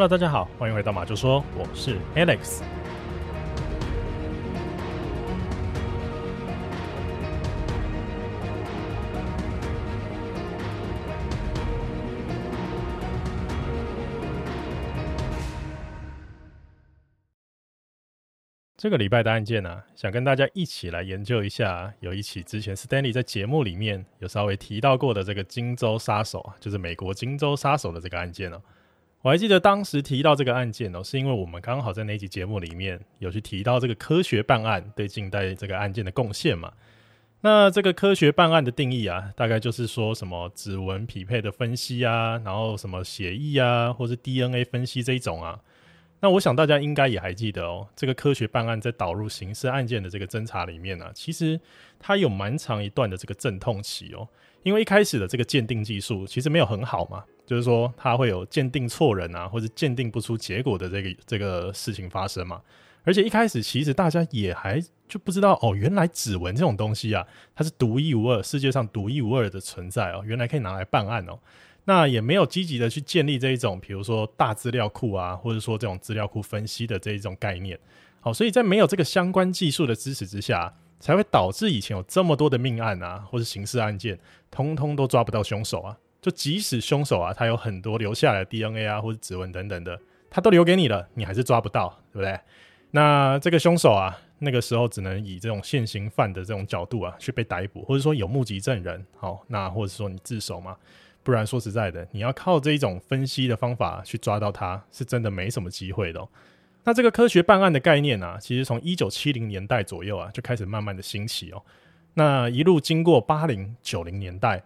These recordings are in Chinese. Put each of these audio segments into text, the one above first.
Hello，大家好，欢迎回到马就说，我是 Alex。这个礼拜的案件呢、想跟大家一起来研究一下，有一起之前 Stanley 在节目里面有稍微提到过的这个金州杀手啊，就是美国金州杀手的这个案件哦。我还记得当时提到这个案件哦，是因为我们刚好在那集节目里面有去提到这个科学办案对近代这个案件的贡献嘛。那这个科学办案的定义啊，大概就是说什么指纹匹配的分析啊，然后什么血液啊，或是 DNA 分析这一种啊。那我想大家应该也还记得哦，这个科学办案在导入刑事案件的这个侦查里面呢、啊，其实它有蛮长一段的这个阵痛期哦，因为一开始的这个鉴定技术其实没有很好嘛，就是说它会有鉴定错人啊，或者鉴定不出结果的这个这个事情发生嘛，而且一开始其实大家也还就不知道哦，原来指纹这种东西啊，它是独一无二，世界上独一无二的存在哦，原来可以拿来办案哦。那也没有积极的去建立这一种，比如说大资料库啊，或者说这种资料库分析的这一种概念。好，所以在没有这个相关技术的支持之下，才会导致以前有这么多的命案啊，或是刑事案件，通通都抓不到凶手啊。就即使凶手啊，他有很多留下来的 DNA 啊，或者指纹等等的，他都留给你了，你还是抓不到，对不对？那这个凶手啊，那个时候只能以这种现行犯的这种角度啊，去被逮捕，或者说有目击证人，好，那或者说你自首嘛。不然说实在的，你要靠这一种分析的方法去抓到他，是真的没什么机会的喔。那这个科学办案的概念啊，其实从一九七零年代左右啊，就开始慢慢的兴起哦。那一路经过八零九零年代，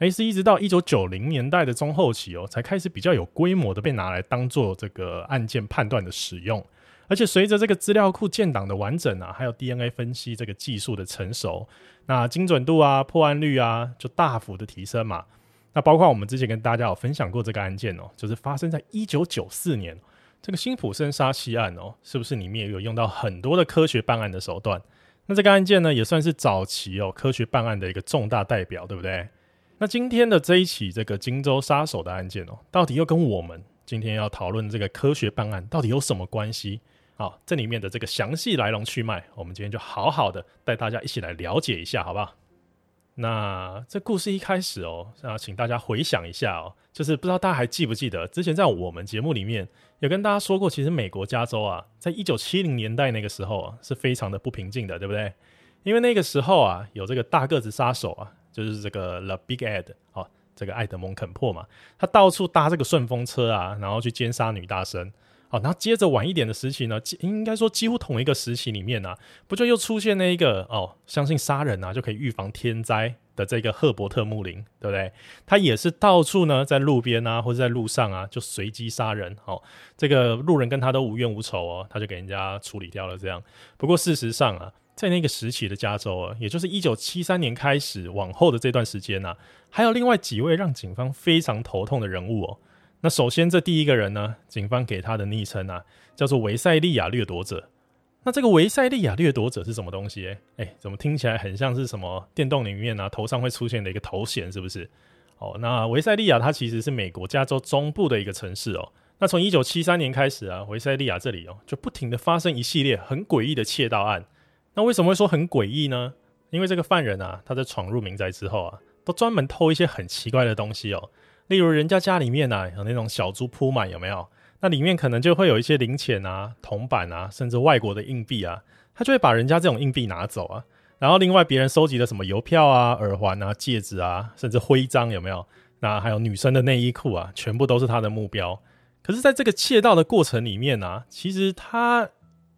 诶，是一直到一九九零年代的中后期哦，才开始比较有规模的被拿来当做这个案件判断的使用。而且随着这个资料库建档的完整啊，还有 DNA 分析这个技术的成熟，那精准度啊、破案率啊，就大幅的提升嘛。那包括我们之前跟大家有分享过这个案件哦，就是发生在一九九四年这个辛普森杀妻案哦，是不是里面也有用到很多的科学办案的手段？那这个案件呢，也算是早期哦科学办案的一个重大代表，对不对？那今天的这一起这个金州杀手的案件哦，到底又跟我们今天要讨论这个科学办案到底有什么关系？好，这里面的这个详细来龙去脉，我们今天就好好的带大家一起来了解一下，好不好？那这故事一开始哦，那请大家回想一下哦，就是不知道大家还记不记得，之前在我们节目里面有跟大家说过，其实美国加州啊，在一九七零年代那个时候啊，是非常的不平静的，对不对？因为那个时候啊，有这个大个子杀手啊，就是这个 The Big Ed 哦，这个艾德蒙肯珀嘛，他到处搭这个顺风车啊，然后去奸杀女大生。好，然后接着晚一点的时期呢，应该说几乎同一个时期里面啊，不就又出现那一个哦，相信杀人啊就可以预防天灾的这个赫伯特穆林，对不对？他也是到处呢，在路边啊或者在路上啊就随机杀人，哦，这个路人跟他都无冤无仇哦，他就给人家处理掉了这样。不过事实上啊，在那个时期的加州啊，也就是一九七三年开始往后的这段时间啊，还有另外几位让警方非常头痛的人物哦。那首先，这第一个人呢，警方给他的昵称啊，叫做维塞利亚掠夺者。那这个维塞利亚掠夺者是什么东西？哎，怎么听起来很像是什么电动里面啊，头上会出现的一个头衔，是不是？哦，那维塞利亚它其实是美国加州中部的一个城市哦。那从一九七三年开始啊，维塞利亚这里哦，就不停的发生一系列很诡异的窃盗案。那为什么会说很诡异呢？因为这个犯人啊，他在闯入民宅之后啊，都专门偷一些很奇怪的东西哦。例如人家家里面啊，有那种小猪铺满，有没有？那里面可能就会有一些零钱啊、铜板啊，甚至外国的硬币啊，他就会把人家这种硬币拿走啊。然后另外别人收集的什么邮票啊、耳环啊、戒指啊，甚至徽章有没有？那还有女生的内衣裤啊，全部都是他的目标。可是，在这个窃盗的过程里面啊，其实他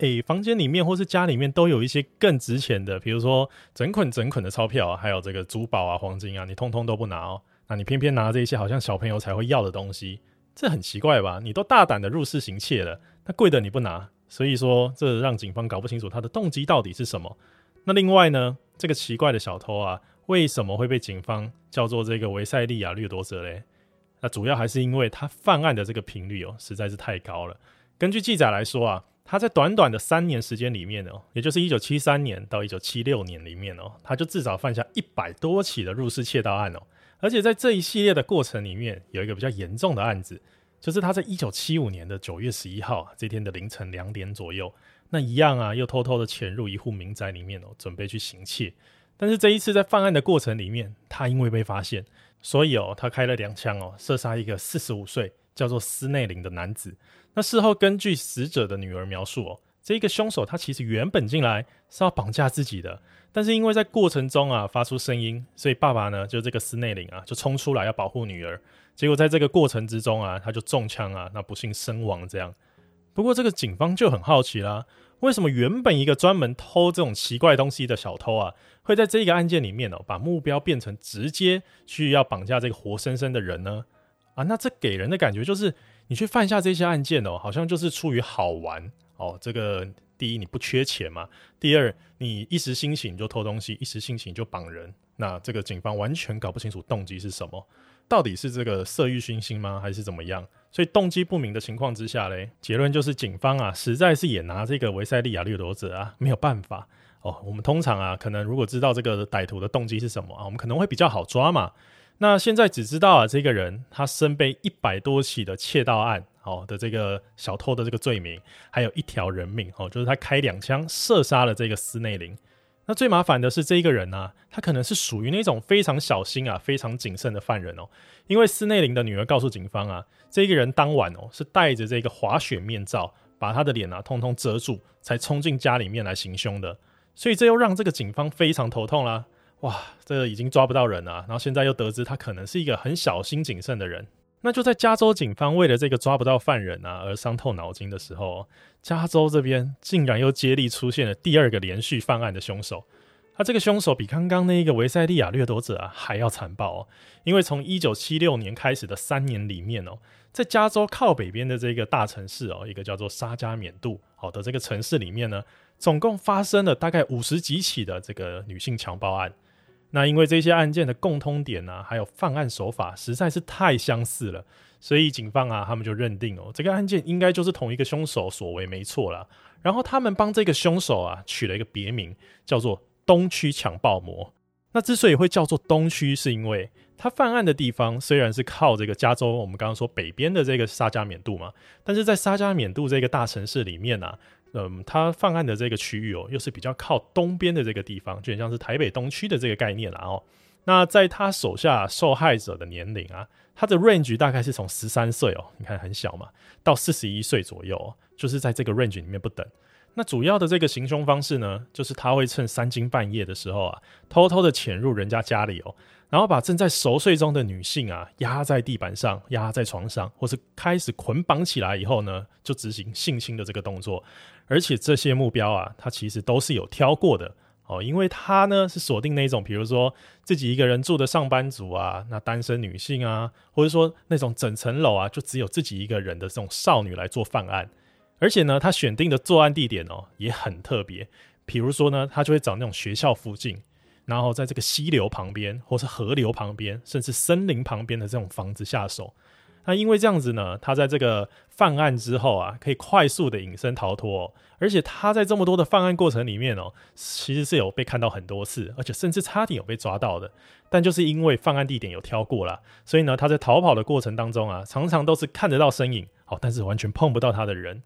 诶、房间里面或是家里面都有一些更值钱的，比如说整捆整捆的钞票，还有这个珠宝啊、黄金啊，你通通都不拿哦。那你偏偏拿这些好像小朋友才会要的东西，这很奇怪吧？你都大胆的入室行窃了，那贵的你不拿，所以说这让警方搞不清楚他的动机到底是什么。那另外呢，这个奇怪的小偷啊，为什么会被警方叫做这个维塞利亚掠夺者嘞？那主要还是因为他犯案的这个频率哦，实在是太高了。根据记载来说啊，他在短短的三年时间里面哦，也就是一九七三年到一九七六年里面哦，他就至少犯下一百多起的入室窃盗案哦。而且在这一系列的过程里面，有一个比较严重的案子，就是他在一九七五年的九月十一号这天的凌晨两点左右，那一样啊，又偷偷的潜入一户民宅里面哦，准备去行窃。但是这一次在犯案的过程里面，他因为被发现，所以哦，他开了两枪哦，射杀一个四十五岁叫做斯内林的男子。那事后根据死者的女儿描述哦，这个凶手他其实原本进来是要绑架自己的，但是因为在过程中啊发出声音，所以爸爸呢就这个斯内林啊就冲出来要保护女儿。结果在这个过程之中啊，他就中枪啊，那不幸身亡。这样，不过这个警方就很好奇啦，为什么原本一个专门偷这种奇怪东西的小偷啊，会在这个案件里面哦，把目标变成直接去要绑架这个活生生的人呢？啊，那这给人的感觉就是，你去犯下这些案件哦，好像就是出于好玩哦。这个第一，你不缺钱嘛；第二，你一时兴起你就偷东西，一时兴起你就绑人。那这个警方完全搞不清楚动机是什么。到底是这个色欲熏心吗，还是怎么样？所以动机不明的情况之下嘞，结论就是警方啊，实在是也拿这个维塞利亚掠夺者啊没有办法哦。我们通常啊，可能如果知道这个歹徒的动机是什么啊，我们可能会比较好抓嘛。那现在只知道啊，这个人他身背一百多起的窃盗案哦的这个小偷的这个罪名，还有一条人命哦，就是他开两枪射杀了这个斯内林。那最麻烦的是这一个人啊，他可能是属于那种非常小心啊、非常谨慎的犯人哦。因为斯内林的女儿告诉警方啊，这个人当晚哦是戴着这个滑雪面罩，把他的脸啊通通遮住，才冲进家里面来行凶的。所以这又让这个警方非常头痛啦。哇，这个已经抓不到人了，然后现在又得知他可能是一个很小心谨慎的人。那就在加州警方为了这个抓不到犯人啊而伤透脑筋的时候，加州这边竟然又接力出现了第二个连续犯案的凶手。他这个凶手比刚刚那一个维塞利亚掠夺者啊还要残暴哦，因为从一九七六年开始的三年里面哦，在加州靠北边的这个大城市哦，一个叫做沙加缅度好的这个城市里面呢，总共发生了大概五十几起的这个女性强暴案。那因为这些案件的共通点啊，还有犯案手法实在是太相似了，所以警方啊，他们就认定哦，这个案件应该就是同一个凶手所为，没错啦。然后他们帮这个凶手啊取了一个别名，叫做东区强暴魔。那之所以会叫做东区，是因为他犯案的地方虽然是靠这个加州，我们刚刚说北边的这个沙加缅度嘛，但是在沙加缅度这个大城市里面啊。嗯，他犯案的这个区域哦，又是比较靠东边的这个地方，就很像是台北东区的这个概念了哦。那在他手下受害者的年龄啊，他的 range 大概是从十三岁哦，你看很小嘛，到四十一岁左右，就是在这个 range 里面不等。那主要的这个行凶方式呢，就是他会趁三更半夜的时候啊，偷偷的潜入人家家里哦。然后把正在熟睡中的女性啊压在地板上，压在床上，或是开始捆绑起来以后呢，就执行性侵的这个动作。而且这些目标啊，他其实都是有挑过的哦，因为他呢是锁定那种，比如说自己一个人住的上班族啊，那单身女性啊，或者说那种整层楼啊就只有自己一个人的这种少女来做犯案。而且呢，他选定的作案地点哦也很特别，比如说呢，他就会找那种学校附近。然后在这个溪流旁边，或是河流旁边，甚至森林旁边的这种房子下手。那因为这样子呢，他在这个犯案之后啊，可以快速的隐身逃脱。而且他在这么多的犯案过程里面哦，其实是有被看到很多次，而且甚至差点有被抓到的。但就是因为犯案地点有挑过啦，所以呢，他在逃跑的过程当中啊，常常都是看得到身影，哦，但是完全碰不到他的人。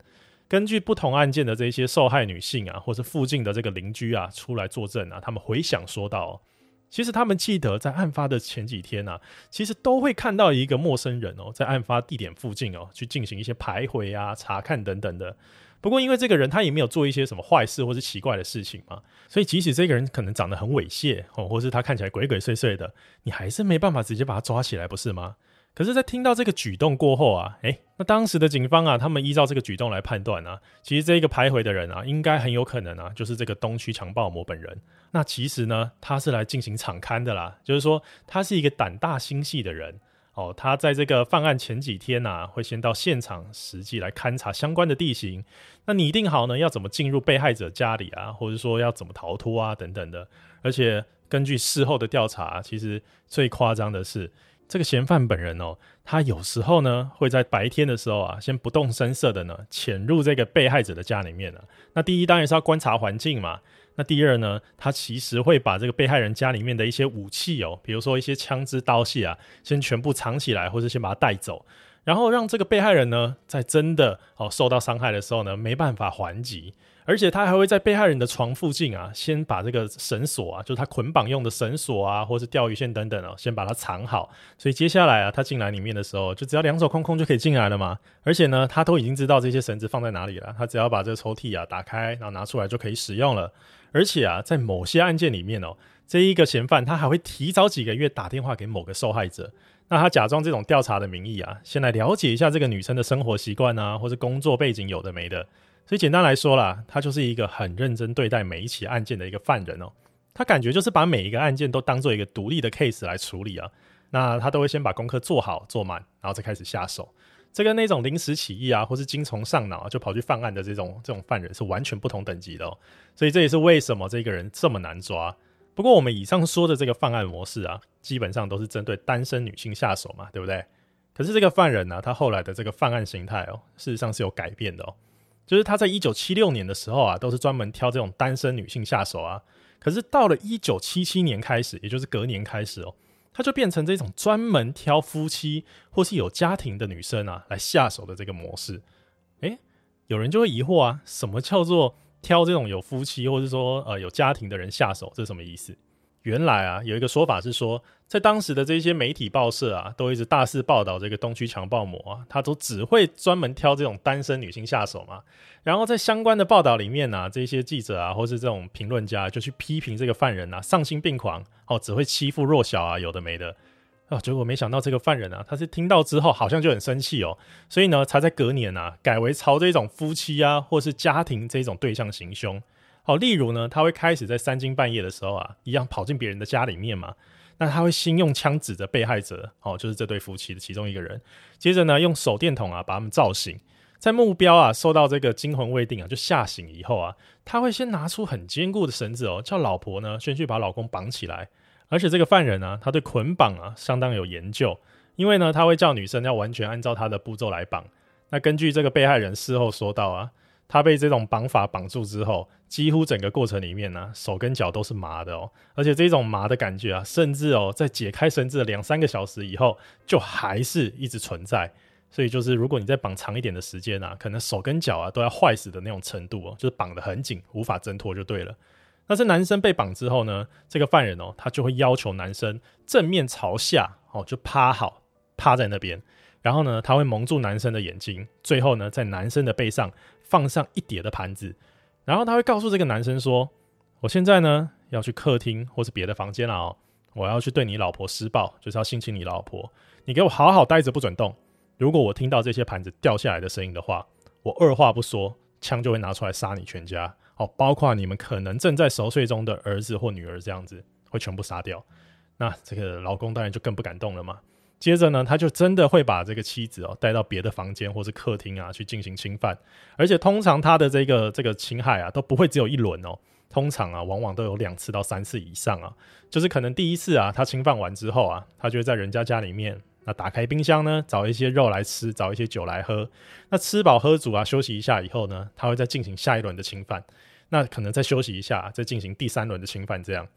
根据不同案件的这些受害女性啊，或是附近的这个邻居啊，出来作证啊，他们回想说到，其实他们记得在案发的前几天啊，其实都会看到一个陌生人哦，在案发地点附近哦，去进行一些徘徊啊、查看等等的。不过因为这个人他也没有做一些什么坏事或是奇怪的事情嘛，所以即使这个人可能长得很猥亵哦，或是他看起来鬼鬼祟祟的，你还是没办法直接把他抓起来，不是吗？可是，在听到这个举动过后啊，诶，那当时的警方啊，他们依照这个举动来判断啊，其实这个徘徊的人啊，应该很有可能啊，就是这个东区强暴魔本人。那其实呢，他是来进行场勘的啦，就是说他是一个胆大心细的人哦。他在这个犯案前几天呐、啊，会先到现场实际来勘察相关的地形，那拟定好呢，要怎么进入被害者家里啊，或者说要怎么逃脱啊等等的。而且根据事后的调查，其实最夸张的是。这个嫌犯本人哦，他有时候呢会在白天的时候啊，先不动声色的呢潜入这个被害者的家里面呢。那第一当然是要观察环境嘛。那第二呢，他其实会把这个被害人家里面的一些武器哦，比如说一些枪支刀械啊，先全部藏起来，或者先把它带走。然后让这个被害人呢，在真的哦受到伤害的时候呢，没办法还击。而且他还会在被害人的床附近啊，先把这个绳索啊，就是他捆绑用的绳索啊，或是钓鱼线等等哦，先把它藏好。所以接下来啊，他进来里面的时候，就只要两手空空就可以进来了嘛。而且呢，他都已经知道这些绳子放在哪里了，他只要把这个抽屉啊打开，然后拿出来就可以使用了。而且啊，在某些案件里面哦，这一个嫌犯他还会提早几个月打电话给某个受害者，那他假装这种调查的名义啊，先来了解一下这个女生的生活习惯啊，或是工作背景有的没的。所以简单来说啦，他就是一个很认真对待每一起案件的一个犯人哦。他感觉就是把每一个案件都当做一个独立的 case 来处理啊。那他都会先把功课做好做满，然后再开始下手。这跟那种临时起意啊，或是精虫上脑就跑去犯案的这种这种犯人是完全不同等级的哦。所以这也是为什么这个人这么难抓。不过我们以上说的这个犯案模式啊，基本上都是针对单身女性下手嘛，对不对？可是这个犯人呢，他后来的这个犯案形态哦，事实上是有改变的哦。就是他在一九七六年的时候啊，都是专门挑这种单身女性下手啊。可是到了一九七七年开始，也就是隔年开始哦，他就变成这种专门挑夫妻或是有家庭的女生啊来下手的这个模式。诶，有人就会疑惑啊，什么叫做挑这种有夫妻或是说呃有家庭的人下手？这是什么意思？原来啊，有一个说法是说，在当时的这些媒体报社啊，都一直大肆报道这个东区强暴魔啊，他都只会专门挑这种单身女性下手嘛。然后在相关的报道里面啊，这些记者啊，或是这种评论家就去批评这个犯人啊，丧心病狂哦，只会欺负弱小啊，有的没的啊。结果没想到这个犯人啊，他是听到之后好像就很生气哦，所以呢，才在隔年啊，改为朝这种夫妻啊，或是家庭这种对象行凶。好，例如呢，他会开始在三更半夜的时候啊，一样跑进别人的家里面嘛。那他会先用枪指着被害者，哦，就是这对夫妻的其中一个人。接着呢，用手电筒啊把他们照醒。在目标啊受到这个惊魂未定啊就吓醒以后啊，他会先拿出很坚固的绳子哦，叫老婆呢先去把老公绑起来。而且这个犯人呢，他对捆绑啊相当有研究，因为呢他会叫女生要完全按照他的步骤来绑。那根据这个被害人事后说到啊。他被这种绑法绑住之后，几乎整个过程里面呢、手跟脚都是麻的哦，而且这种麻的感觉啊，甚至哦，在解开绳子的两三个小时以后，就还是一直存在。所以就是，如果你再绑长一点的时间啊，可能手跟脚啊都要坏死的那种程度哦，就是绑得很紧，无法挣脱就对了。但是男生被绑之后呢，这个犯人哦，他就会要求男生正面朝下哦，就趴好，趴在那边。然后呢，他会蒙住男生的眼睛，最后呢，在男生的背上放上一叠的盘子，然后他会告诉这个男生说：“我现在呢要去客厅或是别的房间了哦，我要去对你老婆施暴，就是要性侵你老婆。你给我好好待着，不准动。如果我听到这些盘子掉下来的声音的话，我二话不说，枪就会拿出来杀你全家哦，包括你们可能正在熟睡中的儿子或女儿，这样子会全部杀掉。那这个老公当然就更不敢动了嘛。”接着呢，他就真的会把这个妻子哦带到别的房间或是客厅啊去进行侵犯，而且通常他的这个这个侵害啊都不会只有一轮哦，通常啊往往都有两次到三次以上啊，就是可能第一次啊他侵犯完之后啊，他就会在人家家里面那打开冰箱呢找一些肉来吃，找一些酒来喝，那吃饱喝足啊休息一下以后呢，他会再进行下一轮的侵犯，那可能再休息一下再进行第三轮的侵犯这样。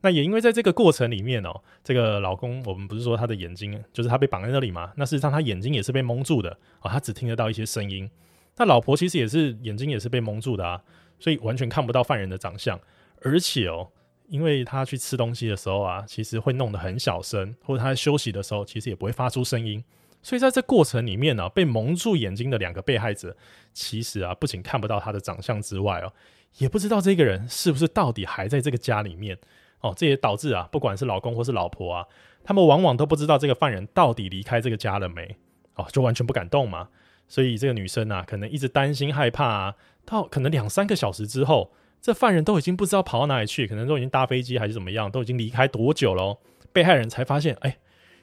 那也因为在这个过程里面哦，这个老公，我们不是说他的眼睛，就是他被绑在那里嘛？那事实上他眼睛也是被蒙住的啊，他只听得到一些声音。那老婆其实也是眼睛也是被蒙住的啊，所以完全看不到犯人的长相。而且哦，因为他去吃东西的时候啊，其实会弄得很小声，或者他在休息的时候，其实也不会发出声音。所以在这过程里面呢，被蒙住眼睛的两个被害者，其实啊，不仅看不到他的长相之外哦，也不知道这个人是不是到底还在这个家里面。哦，这也导致啊，不管是老公或是老婆啊，他们往往都不知道这个犯人到底离开这个家了没，哦，就完全不敢动嘛。所以这个女生啊，可能一直担心害怕啊，到可能两三个小时之后，这犯人都已经不知道跑到哪里去，可能都已经搭飞机还是怎么样，都已经离开多久了哦，被害人才发现，哎，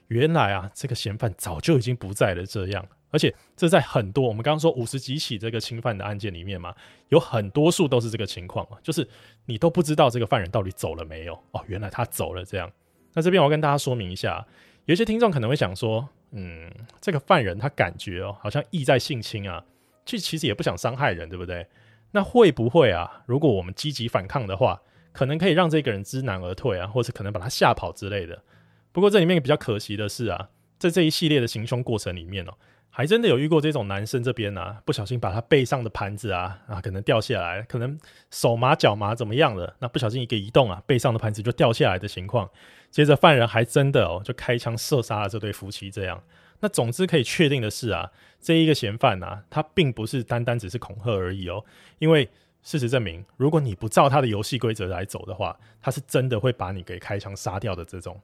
原来啊，这个嫌犯早就已经不在了，这样。而且这在很多我们刚刚说五十几起这个侵犯的案件里面嘛，有很多数都是这个情况，就是你都不知道这个犯人到底走了没有哦，原来他走了这样。那这边我要跟大家说明一下，有些听众可能会想说，嗯，这个犯人他感觉哦，好像意在性侵啊，其其实也不想伤害人，对不对？那会不会啊？如果我们积极反抗的话，可能可以让这个人知难而退啊，或者可能把他吓跑之类的。不过这里面比较可惜的是啊。在这一系列的行凶过程里面哦，还真的有遇过这种男生这边啊，不小心把他背上的盘子啊啊，可能掉下来，可能手麻脚麻怎么样了，那不小心一个移动啊，背上的盘子就掉下来的情况。接着犯人还真的哦，就开枪射杀了这对夫妻。这样，那总之可以确定的是啊，这一个嫌犯啊，他并不是单单只是恐吓而已哦，因为事实证明，如果你不照他的游戏规则来走的话，他是真的会把你给开枪杀掉的这种。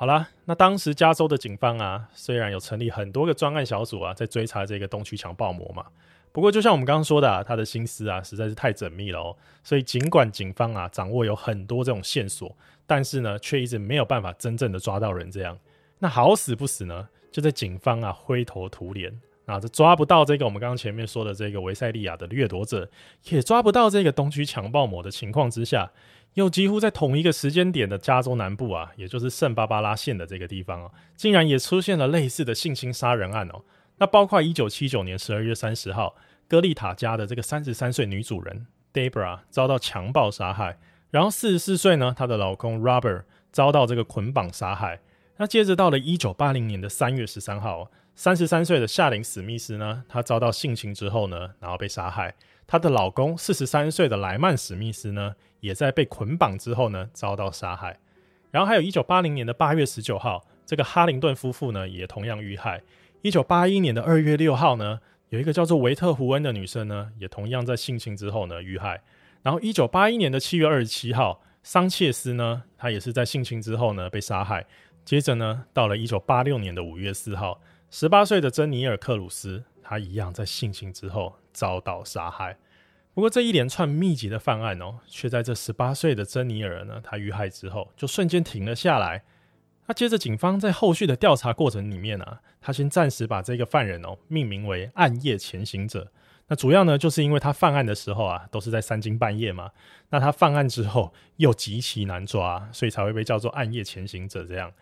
好啦，那当时加州的警方啊，虽然有成立很多个专案小组啊，在追查这个东区强暴魔嘛，不过就像我们刚刚说的啊，他的心思啊实在是太缜密了哦，所以尽管警方啊掌握有很多这种线索，但是呢，却一直没有办法真正的抓到人。这样，那好死不死呢，就在警方啊灰头土脸啊，这抓不到这个我们刚刚前面说的这个维塞利亚的掠夺者，也抓不到这个东区强暴魔的情况之下。又几乎在同一个时间点的加州南部啊，也就是圣巴巴拉县的这个地方啊，竟然也出现了类似的性侵杀人案哦。那包括一九七九年十二月三十号，戈利塔家的这个三十三岁女主人 Debra 遭到强暴杀害，然后四十四岁呢，她的老公 Robert 遭到这个捆绑杀害。那接着到了一九八零年的三月十三号，三十三岁的夏琳史密斯呢，她遭到性侵之后呢，然后被杀害。她的老公四十三岁的莱曼史密斯呢，也在被捆绑之后呢，遭到杀害。然后还有一九八零年的八月十九号，这个哈灵顿夫妇呢，也同样遇害。一九八一年的二月六号呢，有一个叫做维特胡恩的女生呢，也同样在性侵之后呢遇害。然后一九八一年的七月二十七号，桑切斯呢，他也是在性侵之后呢被杀害。接着呢，到了一九八六年的五月四号，十八岁的珍妮尔克鲁斯，他一样在性侵之后。遭到杀害。不过这一连串密集的犯案哦，却在这十八岁的珍妮尔呢，她遇害之后就瞬间停了下来。那接着警方在后续的调查过程里面啊，他先暂时把这个犯人哦命名为“暗夜潜行者”。那主要呢，就是因为他犯案的时候啊，都是在三更半夜嘛。那他犯案之后又极其难抓，所以才会被叫做“暗夜潜行者”这样。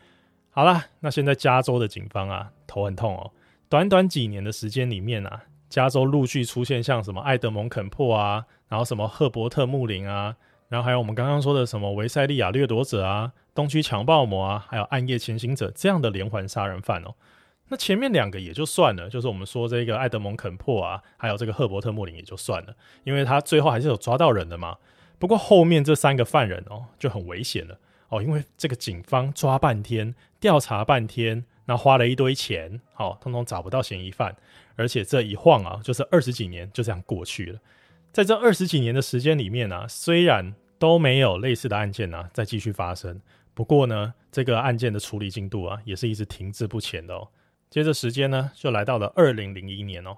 好啦，那现在加州的警方啊，头很痛哦。短短几年的时间里面啊。加州陆续出现像什么爱德蒙肯珀啊，然后什么赫伯特穆林啊，然后还有我们刚刚说的什么维塞利亚掠夺者啊、东区强暴魔啊，还有暗夜潜行者这样的连环杀人犯哦。那前面两个也就算了，就是我们说这个爱德蒙肯珀啊，还有这个赫伯特穆林也就算了，因为他最后还是有抓到人的嘛。不过后面这三个犯人哦就很危险了哦，因为这个警方抓半天，调查半天。那花了一堆钱，好、哦，通通找不到嫌疑犯，而且这一晃啊，就是二十几年就这样过去了。在这二十几年的时间里面呢、啊，虽然都没有类似的案件啊再继续发生，不过呢，这个案件的处理进度啊，也是一直停滞不前的哦。接着时间呢，就来到了二零零一年哦，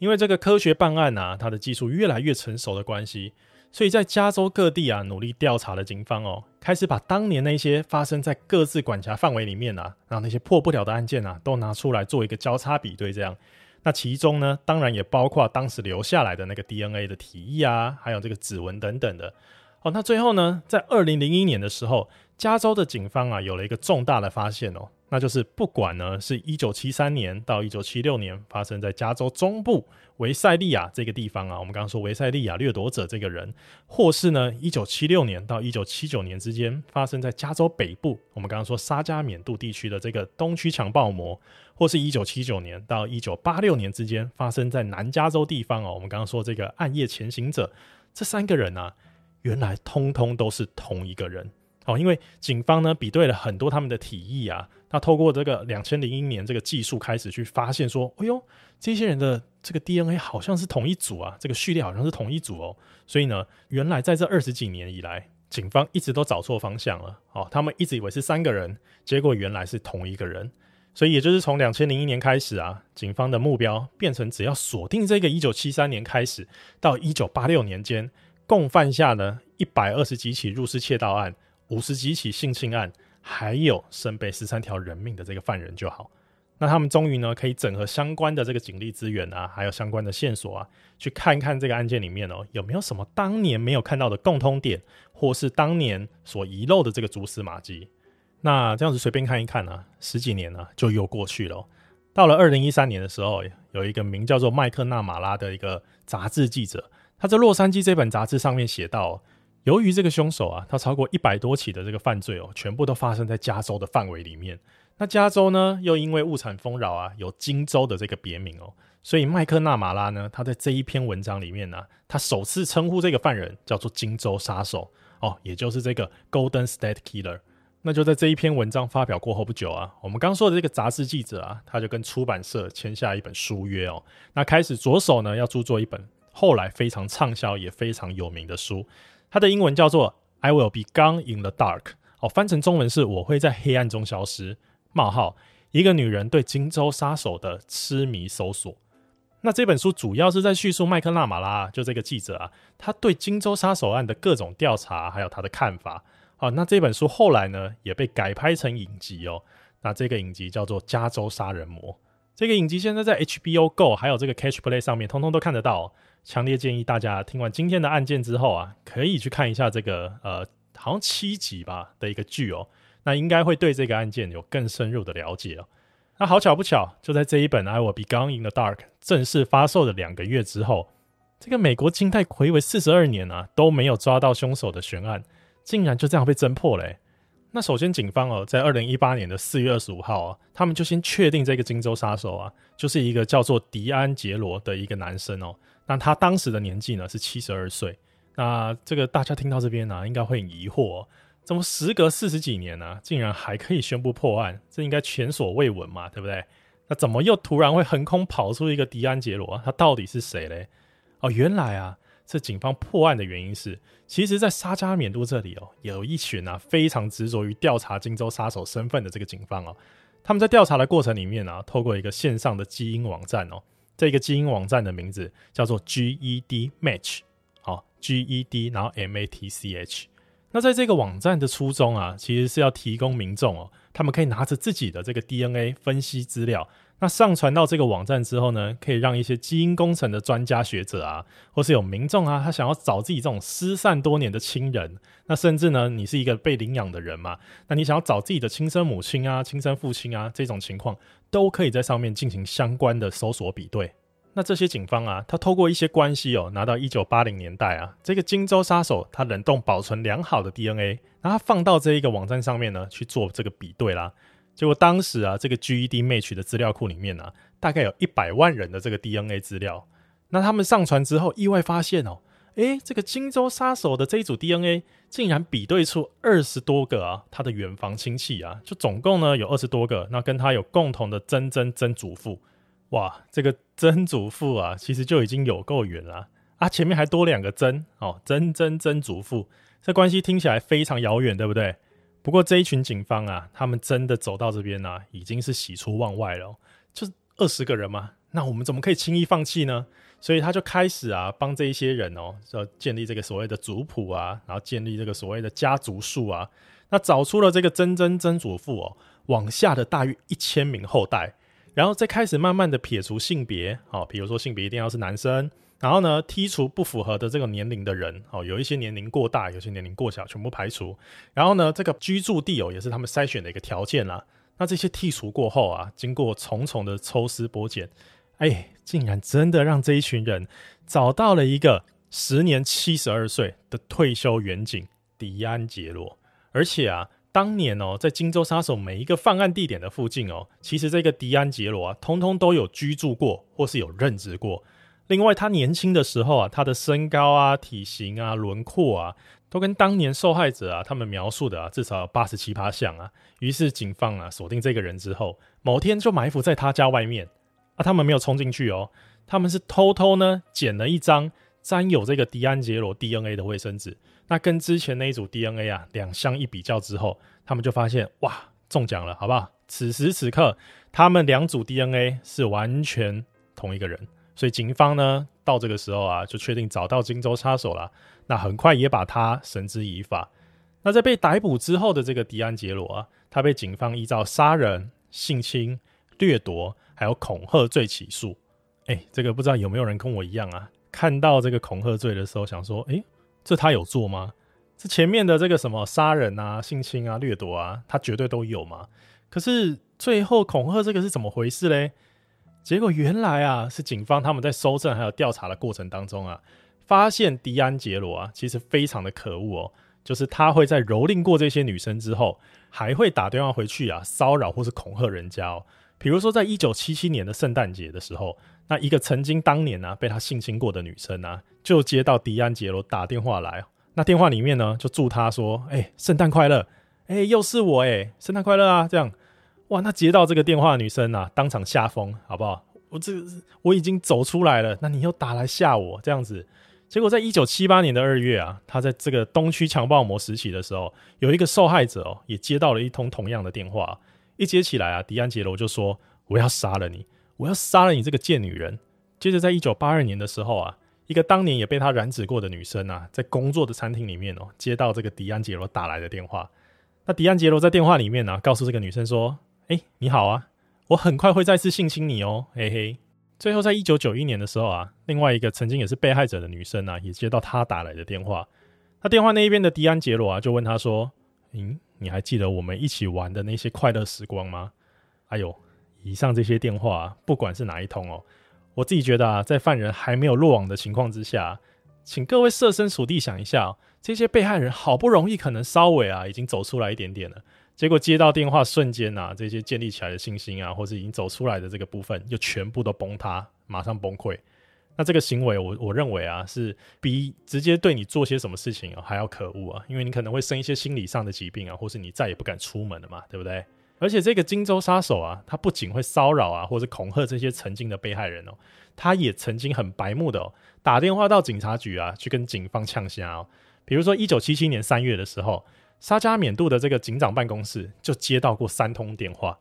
因为这个科学办案啊，它的技术越来越成熟的关系。所以在加州各地啊，努力调查的警方哦，开始把当年那些发生在各自管辖范围里面啊，然后那些破不了的案件啊，都拿出来做一个交叉比对，这样。那其中呢，当然也包括当时留下来的那个 DNA 的体液啊，还有这个指纹等等的。哦，那最后呢，在二零零一年的时候，加州的警方啊，有了一个重大的发现哦。那就是不管呢，是一九七三年到一九七六年发生在加州中部维塞利亚这个地方啊，我们刚刚说维塞利亚掠夺者这个人，或是呢一九七六年到一九七九年之间发生在加州北部，我们刚刚说沙加缅度地区的这个东区强暴魔，或是一九七九年到一九八六年之间发生在南加州地方哦，我们刚刚说这个暗夜潜行者，这三个人啊，原来通通都是同一个人哦，因为警方呢比对了很多他们的体液啊。他透过这个两千零一年这个技术开始去发现说，哎呦，这些人的这个 DNA 好像是同一组啊，这个序列好像是同一组哦。所以呢，原来在这二十几年以来，警方一直都找错方向了。哦，他们一直以为是三个人，结果原来是同一个人。所以也就是从两千零一年开始啊，警方的目标变成只要锁定这个一九七三年开始到一九八六年间，共犯下了一百二十几起入室窃盗案，五十几起性侵案。还有身背十三条人命的这个犯人就好，那他们终于呢可以整合相关的这个警力资源啊，还有相关的线索啊，去看看这个案件里面哦有没有什么当年没有看到的共通点，或是当年所遗漏的这个蛛丝马迹。那这样子随便看一看啊，十几年呢就又过去了。到了二零一三年的时候，有一个名叫做麦克纳马拉的一个杂志记者，他在洛杉矶这本杂志上面写道。由于这个凶手啊，他超过一百多起的这个犯罪哦，全部都发生在加州的范围里面。那加州呢，又因为物产丰饶啊，有金州的这个别名哦，所以麦克纳马拉呢，他在这一篇文章里面呢、啊，他首次称呼这个犯人叫做金州杀手哦，也就是这个 Golden State Killer。那就在这一篇文章发表过后不久啊，我们刚说的这个杂志记者啊，他就跟出版社签下一本书约哦，那开始着手呢要著作一本后来非常畅销也非常有名的书，它的英文叫做 I Will Be Gone in the Dark，哦，翻成中文是我会在黑暗中消失。冒号，一个女人对金州杀手的痴迷搜索。那这本书主要是在叙述麦克纳马拉，就这个记者啊，他对金州杀手案的各种调查，还有他的看法。好，那这本书后来呢，也被改拍成影集哦。那这个影集叫做《加州杀人魔》。这个影集现在在 HBO Go 还有这个 Catch Play 上面，通通都看得到哦。强烈建议大家听完今天的案件之后啊，可以去看一下这个呃，好像七集吧的一个剧哦。那应该会对这个案件有更深入的了解哦。那好巧不巧，就在这一本《I Will Be Gone in the Dark》正式发售的两个月之后，这个美国近代睽违四十二年啊，都没有抓到凶手的悬案。竟然就这样被侦破了欸。那首先，警方哦，在二零一八年的四月二十五号啊，他们就先确定这个金州杀手啊，就是一个叫做迪安杰罗的一个男生哦。那他当时的年纪呢是七十二岁。那这个大家听到这边呢，应该会很疑惑哦，怎么时隔四十几年呢，竟然还可以宣布破案？这应该前所未闻嘛，对不对？那怎么又突然会横空跑出一个迪安杰罗？他到底是谁嘞？哦，原来啊。这警方破案的原因是，其实，在沙加缅度这里哦，有一群啊非常执着于调查金州杀手身份的这个警方哦，他们在调查的过程里面啊，透过一个线上的基因网站哦，这个基因网站的名字叫做 GED Match，好，GED 然后 MATCH，那在这个网站的初衷啊，其实是要提供民众哦，他们可以拿着自己的这个 DNA 分析资料。那上传到这个网站之后呢，可以让一些基因工程的专家学者啊，或是有民众啊，他想要找自己这种失散多年的亲人，那甚至呢，你是一个被领养的人嘛，那你想要找自己的亲生母亲啊、亲生父亲啊，这种情况都可以在上面进行相关的搜索比对。那这些警方啊，他透过一些关系哦，拿到一九八零年代啊，这个荆州杀手他冷冻保存良好的 DNA，然后放到这一个网站上面呢去做这个比对啦。结果当时啊，这个 GED Match 的资料库里面呢、大概有一百万人的这个 DNA 资料。那他们上传之后，意外发现哦，诶，这个荆州杀手的这一组 DNA 竟然比对出二十多个啊，他的远房亲戚啊，就总共呢有二十多个。那跟他有共同的曾曾曾祖父，哇，这个曾祖父啊，其实就已经有够远了啊，前面还多两个曾哦，曾曾曾祖父，这关系听起来非常遥远，对不对？不过这一群警方啊，他们真的走到这边啊，已经是喜出望外了。就是二十个人嘛，那我们怎么可以轻易放弃呢？所以他就开始啊，帮这一些人哦，要建立这个所谓的族谱啊，然后建立这个所谓的家族树啊。那找出了这个曾曾曾祖父哦，往下的大约一千名后代，然后再开始慢慢的撇除性别，好，比如说性别一定要是男生。然后呢，剔除不符合的这个年龄的人，哦，有一些年龄过大，有些年龄过小，全部排除。然后呢，这个居住地哦，也是他们筛选的一个条件啦。那这些剔除过后啊，经过重重的抽丝剥茧，哎，竟然真的让这一群人找到了一个时年七十二岁的退休员警迪安杰罗。而且啊，当年哦，在金州杀手每一个犯案地点的附近哦，其实这个迪安杰罗啊，通通都有居住过或是有任职过。另外，他年轻的时候啊，他的身高啊、体型啊、轮廓啊，都跟当年受害者啊他们描述的啊至少有八十七趴像啊。于是警方啊锁定这个人之后，某天就埋伏在他家外面啊。他们没有冲进去哦，他们是偷偷呢捡了一张沾有这个迪安杰罗 DNA 的卫生纸。那跟之前那一组 DNA 啊两相一比较之后，他们就发现哇中奖了，好不好？此时此刻，他们两组 DNA 是完全同一个人。所以警方呢，到这个时候啊，就确定找到金州杀手了。那很快也把他绳之以法。那在被逮捕之后的这个迪安杰罗啊，他被警方依照杀人、性侵、掠夺还有恐吓罪起诉。哎、这个不知道有没有人跟我一样啊？看到这个恐吓罪的时候，想说，哎、这他有做吗？这前面的这个什么杀人啊、性侵啊、掠夺啊，他绝对都有嘛？可是最后恐吓这个是怎么回事嘞？结果原来啊，是警方他们在搜证还有调查的过程当中啊，发现迪安杰罗啊，其实非常的可恶哦。就是他会在蹂躏过这些女生之后，还会打电话回去啊，骚扰或是恐吓人家哦。比如说，在一九七七年的圣诞节的时候，那一个曾经当年呢、啊、被他性侵过的女生啊，就接到迪安杰罗打电话来，那电话里面呢就祝他说：“哎、欸，圣诞快乐！哎、又是我哎、欸，圣诞快乐啊！”这样，哇，那接到这个电话的女生啊，当场吓疯，好不好？我这我已经走出来了，那你又打来吓我，这样子。结果在一九七八年的二月啊，他在这个东区强暴魔时期的时候，有一个受害者哦，也接到了一通同样的电话。一接起来啊，迪安杰罗就说：“我要杀了你，我要杀了你这个贱女人。”接着，在一九八二年的时候啊，一个当年也被他染指过的女生啊，在工作的餐厅里面哦，接到这个迪安杰罗打来的电话。那迪安杰罗在电话里面呢、告诉这个女生说：“哎，你好啊，我很快会再次性侵你哦，嘿嘿。”最后，在一九九一年的时候啊，另外一个曾经也是被害者的女生啊，也接到他打来的电话。他电话那一边的迪安杰罗啊，就问他说：“嗯。”你还记得我们一起玩的那些快乐时光吗？哎呦，以上这些电话啊，不管是哪一通哦，我自己觉得啊，在犯人还没有落网的情况之下，请各位设身处地想一下，这些被害人好不容易可能稍微啊已经走出来一点点了，结果接到电话瞬间啊，这些建立起来的信心啊，或是已经走出来的这个部分，又全部都崩塌，马上崩溃。那这个行为我，我认为啊，是比直接对你做些什么事情啊还要可恶啊，因为你可能会生一些心理上的疾病啊，或是你再也不敢出门了嘛，对不对？而且这个荆州杀手啊，他不仅会骚扰啊，或者恐吓这些曾经的被害人哦，他也曾经很白目的哦，打电话到警察局啊，去跟警方呛声哦。比如说一九七七年三月的时候，沙加缅度的这个警长办公室就接到过三通电话，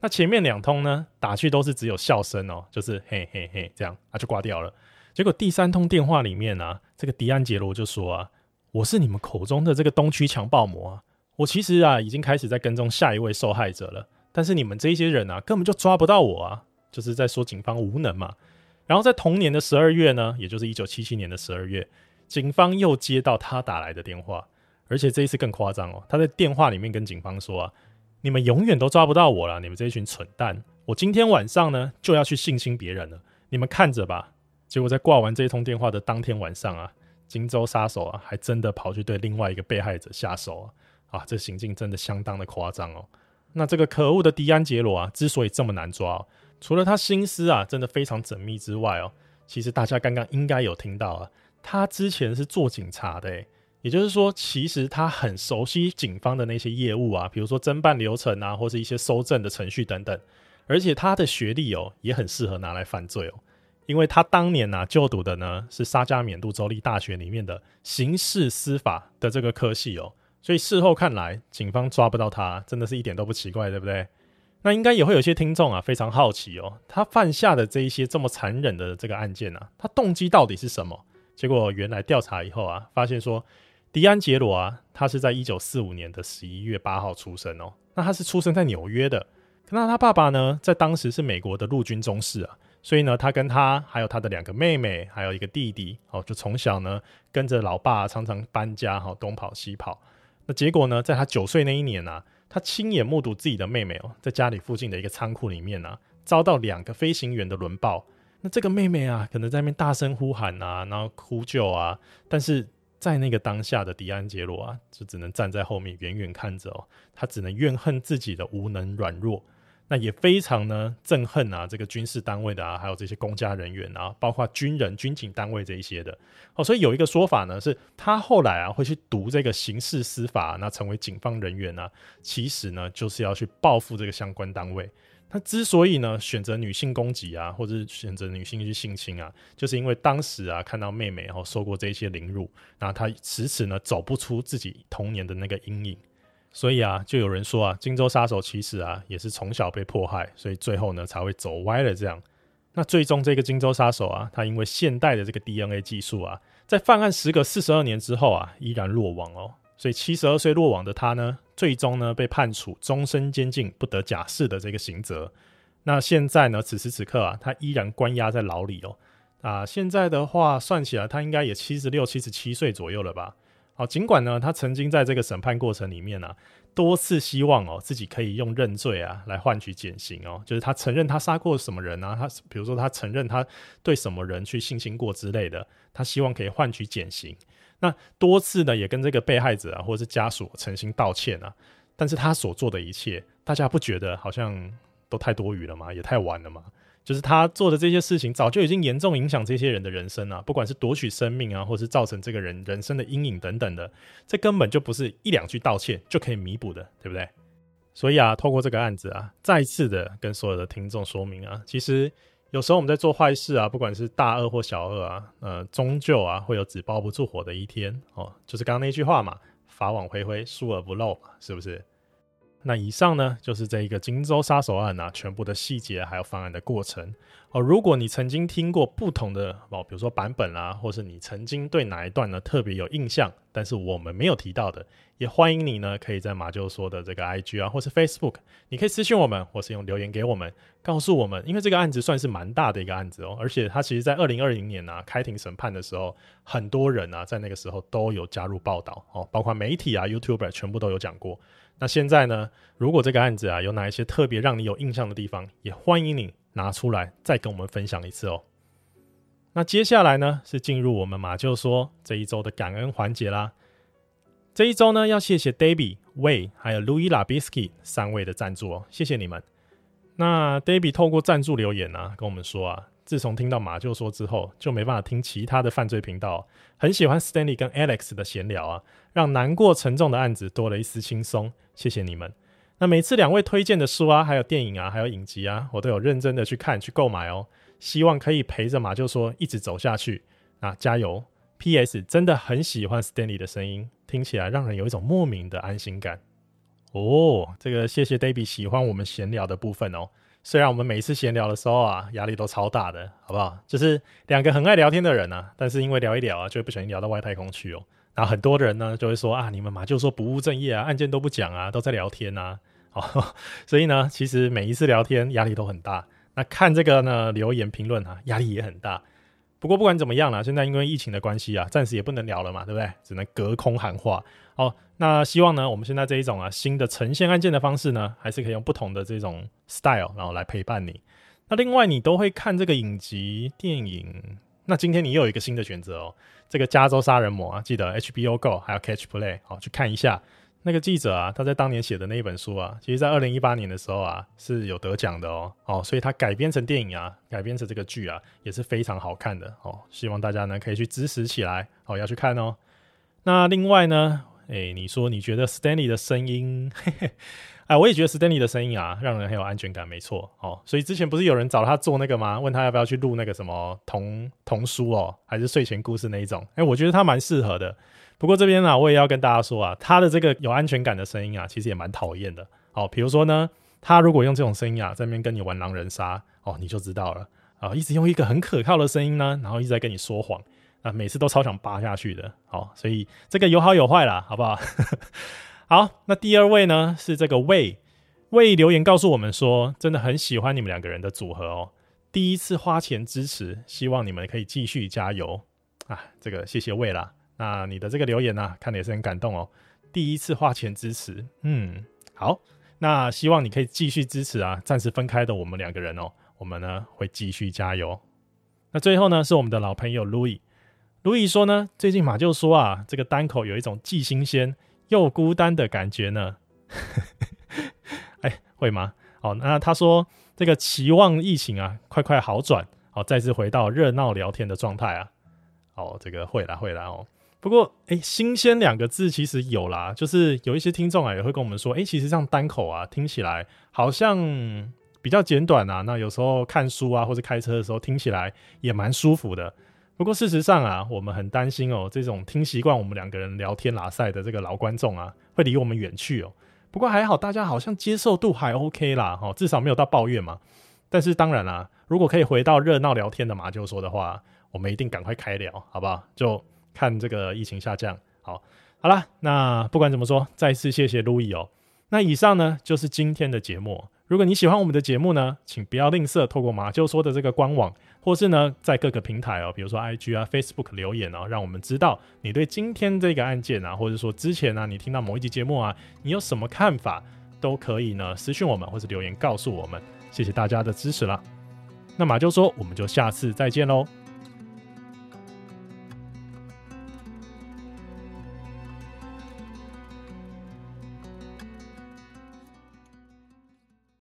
那前面两通呢，打去都是只有笑声哦，就是嘿嘿嘿这样啊，就挂掉了。结果第三通电话里面啊，这个迪安杰罗就说啊，我是你们口中的这个东区强暴魔啊，我其实啊已经开始在跟踪下一位受害者了，但是你们这些人啊根本就抓不到我啊，就是在说警方无能嘛。然后在同年的十二月呢，也就是一九七七年的十二月，警方又接到他打来的电话，而且这一次更夸张哦，他在电话里面跟警方说啊，你们永远都抓不到我了，你们这一群蠢蛋，我今天晚上呢就要去性侵别人了，你们看着吧。结果在挂完这一通电话的当天晚上啊，荆州杀手啊，还真的跑去对另外一个被害者下手啊！啊，这行径真的相当的夸张哦。那这个可恶的迪安杰罗啊，之所以这么难抓，除了他心思啊真的非常缜密之外哦，其实大家刚刚应该有听到啊，他之前是做警察的诶，也就是说，其实他很熟悉警方的那些业务啊，比如说侦办流程啊，或是一些搜证的程序等等，而且他的学历哦，也很适合拿来犯罪哦。因为他当年啊就读的呢是沙加缅度州立大学里面的刑事司法的这个科系哦，所以事后看来，警方抓不到他，真的是一点都不奇怪，对不对？那应该也会有些听众啊非常好奇哦，他犯下的这一些这么残忍的这个案件啊，他动机到底是什么？结果原来调查以后啊，发现说迪安杰罗啊，他是在一九四五年的十一月八号出生哦，那他是出生在纽约的，那他爸爸呢，在当时是美国的陆军中士啊。所以呢，他跟他还有他的两个妹妹，还有一个弟弟，哦，就从小呢跟着老爸常常搬家，哈，东跑西跑。那结果呢，在他九岁那一年啊，他亲眼目睹自己的妹妹哦，在家里附近的一个仓库里面啊，遭到两个飞行员的轮爆。那这个妹妹啊，可能在那边大声呼喊啊，然后呼救啊，但是在那个当下的迪安杰罗啊，就只能站在后面远远看着哦，他只能怨恨自己的无能软弱。那也非常呢憎恨啊，这个军事单位的啊，还有这些公家人员啊，包括军人、军警单位这一些的哦。所以有一个说法呢，是他后来啊会去读这个刑事司法，那成为警方人员啊，其实呢就是要去报复这个相关单位。他之所以呢选择女性攻击啊，或者选择女性去性侵啊，就是因为当时啊看到妹妹然后受过这些凌辱，那他迟迟呢走不出自己童年的那个阴影。所以啊，就有人说啊，荆州杀手其实啊也是从小被迫害，所以最后呢才会走歪了这样。那最终这个荆州杀手啊，他因为现代的这个 DNA 技术啊，在犯案时隔四十二年之后啊，依然落网哦。所以七十二岁落网的他呢，最终呢被判处终身监禁不得假释的这个刑责。那现在呢，此时此刻啊，他依然关押在牢里哦。啊，现在的话算起来，他应该也七十六、七十七岁左右了吧。好，尽管呢，他曾经在这个审判过程里面呢、啊，多次希望哦自己可以用认罪啊来换取减刑哦，就是他承认他杀过什么人啊，他比如说他承认他对什么人去性侵过之类的，他希望可以换取减刑。那多次呢也跟这个被害者啊或者是家属诚心道歉啊，但是他所做的一切，大家不觉得好像都太多余了吗？也太晚了吗？就是他做的这些事情，早就已经严重影响这些人的人生啊，不管是夺取生命啊，或是造成这个人人生的阴影等等的，这根本就不是一两句道歉就可以弥补的，对不对？所以啊，透过这个案子啊，再次的跟所有的听众说明啊，其实有时候我们在做坏事啊，不管是大恶或小恶啊，呃，终究啊会有纸包不住火的一天哦，就是刚刚那句话嘛，法网恢恢，疏而不漏嘛，是不是？那以上呢，就是这一个金州杀手案啊，全部的细节还有犯案的过程哦。如果你曾经听过不同的哦，比如说版本啊，或是你曾经对哪一段呢特别有印象，但是我们没有提到的，也欢迎你呢可以在马厩说的这个 IG 啊，或是 Facebook，你可以私信我们，或是用留言给我们，告诉我们，因为这个案子算是蛮大的一个案子哦，而且它其实在二零二零年啊开庭审判的时候，很多人啊在那个时候都有加入报道哦，包括媒体啊、YouTuber 全部都有讲过。那现在呢，如果这个案子啊有哪一些特别让你有印象的地方，也欢迎你拿出来再跟我们分享一次哦。那接下来呢是进入我们马厩说这一周的感恩环节啦。这一周呢要谢谢 Debbie、Wei 还有 Louis Labisky 三位的赞助哦，谢谢你们。那 Debbie 透过赞助留言啊跟我们说啊。自从听到马厩说之后，就没办法听其他的犯罪频道。很喜欢 Stanley 跟 Alex 的闲聊啊，让难过沉重的案子多了一丝轻松。谢谢你们。那每次两位推荐的书啊，还有电影啊，还有影集啊，我都有认真的去看去购买哦。希望可以陪着马厩说一直走下去。那加油！P.S. 真的很喜欢 Stanley 的声音，听起来让人有一种莫名的安心感。哦，这个谢谢 Debbie 喜欢我们闲聊的部分哦。虽然我们每一次闲聊的时候啊，压力都超大的，好不好？就是两个很爱聊天的人啊，但是因为聊一聊啊，就会不小心聊到外太空去哦。然后很多人呢就会说啊，你们嘛就说不务正业啊，案件都不讲啊，都在聊天啊。哦，所以呢，其实每一次聊天压力都很大。那看这个呢，留言评论啊，压力也很大。不过不管怎么样啦，现在因为疫情的关系啊，暂时也不能聊了嘛，对不对？只能隔空喊话。好，那希望呢，我们现在这一种啊新的呈现案件的方式呢，还是可以用不同的这种 style，然后来陪伴你。那另外你都会看这个影集电影，那今天你又有一个新的选择哦，这个加州杀人魔啊，记得 HBO Go 还有 Catch Play，好去看一下。那个记者啊，他在当年写的那一本书啊，其实在二零一八年的时候啊是有得奖的哦，哦，所以他改编成电影啊，改编成这个剧啊，也是非常好看的哦。希望大家呢可以去支持起来，哦，要去看哦。那另外呢，诶，你说你觉得 Stanley 的声音，嘿嘿，哎，我也觉得 Stanley 的声音啊，让人很有安全感，没错哦。所以之前不是有人找他做那个吗？问他要不要去录那个什么童童书哦，还是睡前故事那一种？哎，我觉得他蛮适合的。不过这边呢、啊，我也要跟大家说啊，他的这个有安全感的声音啊，其实也蛮讨厌的。哦，比如说呢，他如果用这种声音啊，在那边跟你玩狼人杀，哦，你就知道了啊，一直用一个很可靠的声音呢，然后一直在跟你说谎啊，每次都超想扒下去的。好，所以这个有好有坏啦，好不好？好，那第二位呢是这个魏魏留言告诉我们说，真的很喜欢你们两个人的组合哦，第一次花钱支持，希望你们可以继续加油啊，这个谢谢魏啦。那你的这个留言呢、啊，看的也是很感动哦。第一次花钱支持，嗯，好，那希望你可以继续支持啊。暂时分开的我们两个人哦，我们呢会继续加油。那最后呢，是我们的老朋友 Louis Louis，Louis 说呢，最近马厩说啊，这个单口有一种既新鲜又孤单的感觉呢。哎，会吗？哦，那他说这个期望疫情啊快快好转，好再次回到热闹聊天的状态啊。哦，这个会啦会啦哦。不过，哎，新鲜两个字其实有啦，就是有一些听众啊也会跟我们说，哎，其实这样单口啊听起来好像比较简短啊。那有时候看书啊或者开车的时候听起来也蛮舒服的。不过事实上啊，我们很担心哦，这种听习惯我们两个人聊天拉赛的这个老观众啊，会离我们远去哦。不过还好，大家好像接受度还 OK 啦，哈，至少没有到抱怨嘛。但是当然啦，如果可以回到热闹聊天的马厩说的话，我们一定赶快开聊，好不好？就。看这个疫情下降，好，好了，那不管怎么说，再次谢谢路易哦。那以上呢就是今天的节目。如果你喜欢我们的节目呢，请不要吝啬透过马厩说的这个官网，或是呢在各个平台哦，比如说 IG 啊、Facebook 留言哦，让我们知道你对今天这个案件啊，或者说之前呢、啊、你听到某一集节目啊，你有什么看法，都可以呢私讯我们或者留言告诉我们。谢谢大家的支持啦。那马厩说，我们就下次再见喽。